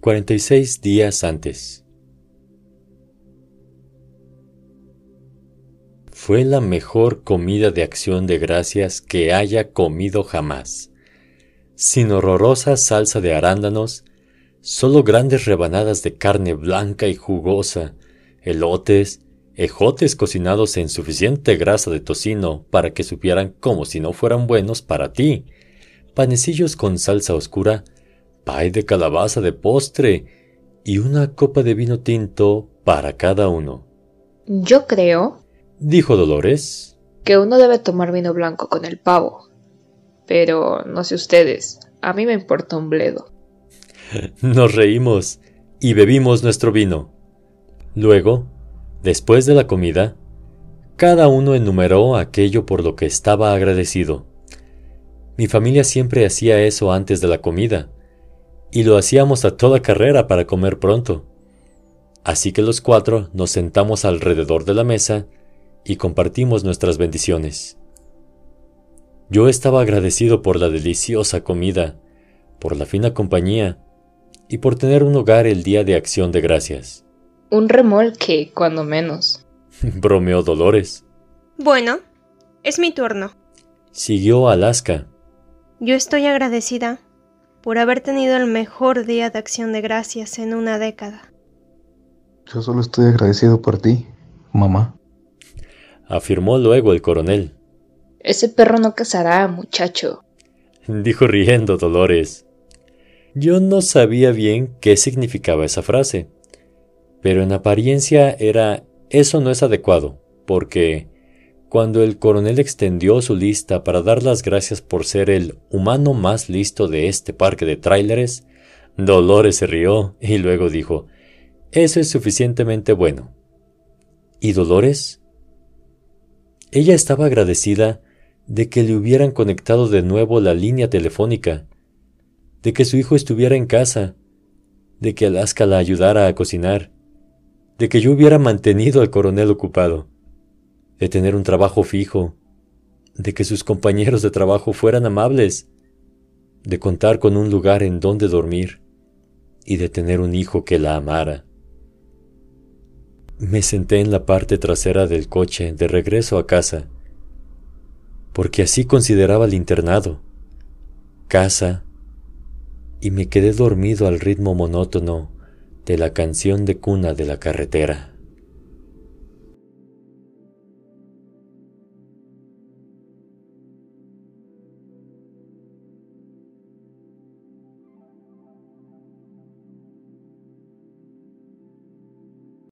46 días antes. Fue la mejor comida de acción de gracias que haya comido jamás. Sin horrorosa salsa de arándanos, solo grandes rebanadas de carne blanca y jugosa, elotes, ejotes cocinados en suficiente grasa de tocino para que supieran como si no fueran buenos para ti, panecillos con salsa oscura, pay de calabaza de postre y una copa de vino tinto para cada uno. Yo creo, dijo Dolores, que uno debe tomar vino blanco con el pavo. Pero no sé ustedes, a mí me importa un bledo. Nos reímos y bebimos nuestro vino. Luego, después de la comida, cada uno enumeró aquello por lo que estaba agradecido. Mi familia siempre hacía eso antes de la comida, y lo hacíamos a toda carrera para comer pronto. Así que los cuatro nos sentamos alrededor de la mesa y compartimos nuestras bendiciones. Yo estaba agradecido por la deliciosa comida, por la fina compañía y por tener un hogar el día de acción de gracias. Un remolque, cuando menos. Bromeó Dolores. Bueno, es mi turno. Siguió Alaska. Yo estoy agradecida por haber tenido el mejor día de acción de gracias en una década. Yo solo estoy agradecido por ti, mamá. Afirmó luego el coronel. Ese perro no cazará, muchacho. Dijo riendo Dolores. Yo no sabía bien qué significaba esa frase, pero en apariencia era eso no es adecuado, porque cuando el coronel extendió su lista para dar las gracias por ser el humano más listo de este parque de tráileres, Dolores se rió y luego dijo, Eso es suficientemente bueno. ¿Y Dolores? Ella estaba agradecida de que le hubieran conectado de nuevo la línea telefónica, de que su hijo estuviera en casa, de que Alaska la ayudara a cocinar, de que yo hubiera mantenido al coronel ocupado de tener un trabajo fijo, de que sus compañeros de trabajo fueran amables, de contar con un lugar en donde dormir y de tener un hijo que la amara. Me senté en la parte trasera del coche de regreso a casa, porque así consideraba el internado, casa, y me quedé dormido al ritmo monótono de la canción de cuna de la carretera.